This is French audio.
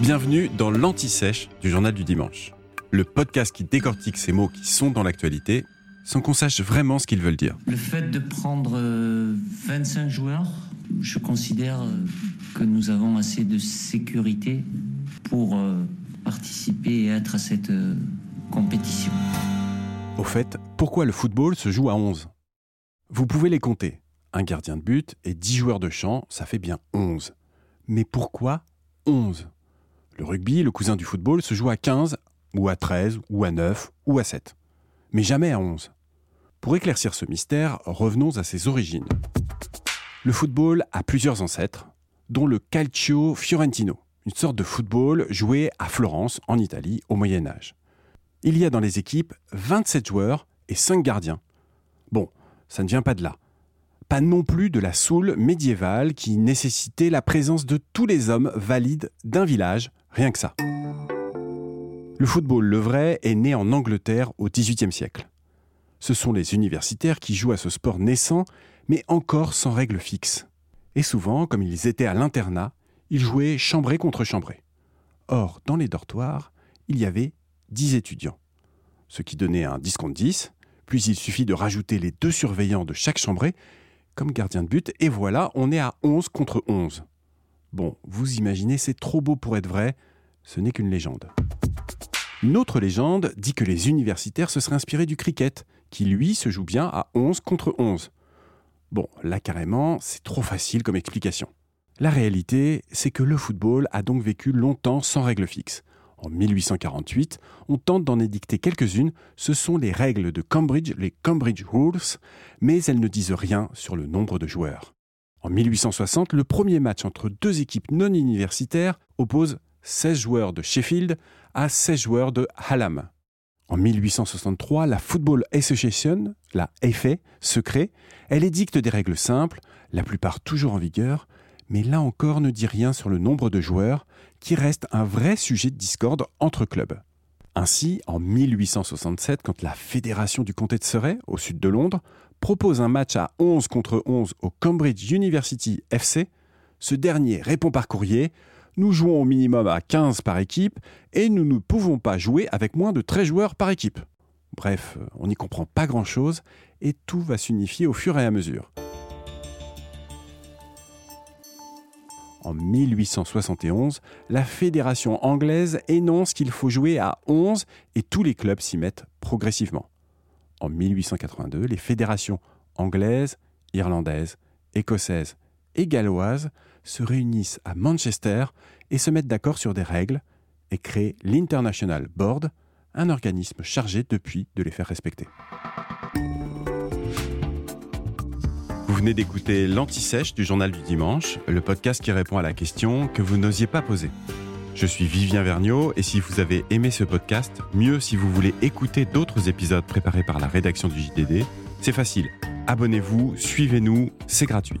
Bienvenue dans l'Anti-Sèche du Journal du Dimanche, le podcast qui décortique ces mots qui sont dans l'actualité sans qu'on sache vraiment ce qu'ils veulent dire. Le fait de prendre 25 euh, joueurs, je considère euh, que nous avons assez de sécurité pour euh, participer et être à cette compétition. Au fait, pourquoi le football se joue à 11 Vous pouvez les compter. Un gardien de but et 10 joueurs de champ, ça fait bien 11. Mais pourquoi 11 Le rugby, le cousin du football, se joue à 15, ou à 13, ou à 9, ou à 7. Mais jamais à 11. Pour éclaircir ce mystère, revenons à ses origines. Le football a plusieurs ancêtres, dont le calcio fiorentino, une sorte de football joué à Florence, en Italie, au Moyen Âge. Il y a dans les équipes 27 joueurs et 5 gardiens. Bon, ça ne vient pas de là. Pas non plus de la soule médiévale qui nécessitait la présence de tous les hommes valides d'un village, rien que ça. Le football le vrai est né en Angleterre au XVIIIe siècle. Ce sont les universitaires qui jouent à ce sport naissant, mais encore sans règles fixes. Et souvent, comme ils étaient à l'internat, ils jouaient chambré contre chambré. Or, dans les dortoirs, il y avait 10 étudiants, ce qui donnait un 10 contre 10, puis il suffit de rajouter les deux surveillants de chaque chambré comme gardien de but, et voilà, on est à 11 contre 11. Bon, vous imaginez, c'est trop beau pour être vrai, ce n'est qu'une légende. Une autre légende dit que les universitaires se seraient inspirés du cricket, qui lui se joue bien à 11 contre 11. Bon, là carrément, c'est trop facile comme explication. La réalité, c'est que le football a donc vécu longtemps sans règles fixes. En 1848, on tente d'en édicter quelques-unes, ce sont les règles de Cambridge, les Cambridge Rules, mais elles ne disent rien sur le nombre de joueurs. En 1860, le premier match entre deux équipes non universitaires oppose 16 joueurs de Sheffield à 16 joueurs de Hallam. En 1863, la Football Association, la FA, se crée. Elle édicte des règles simples, la plupart toujours en vigueur, mais là encore ne dit rien sur le nombre de joueurs, qui reste un vrai sujet de discorde entre clubs. Ainsi, en 1867, quand la Fédération du comté de Surrey, au sud de Londres, propose un match à 11 contre 11 au Cambridge University FC, ce dernier répond par courrier nous jouons au minimum à 15 par équipe et nous ne pouvons pas jouer avec moins de 13 joueurs par équipe. Bref, on n'y comprend pas grand-chose et tout va s'unifier au fur et à mesure. En 1871, la fédération anglaise énonce qu'il faut jouer à 11 et tous les clubs s'y mettent progressivement. En 1882, les fédérations anglaises, irlandaises, écossaises et galloises se réunissent à Manchester et se mettent d'accord sur des règles et créent l'International Board, un organisme chargé depuis de les faire respecter. Vous venez d'écouter l'Anti-Sèche du Journal du Dimanche, le podcast qui répond à la question que vous n'osiez pas poser. Je suis Vivien Vergniaud et si vous avez aimé ce podcast, mieux si vous voulez écouter d'autres épisodes préparés par la rédaction du JDD, c'est facile. Abonnez-vous, suivez-nous, c'est gratuit.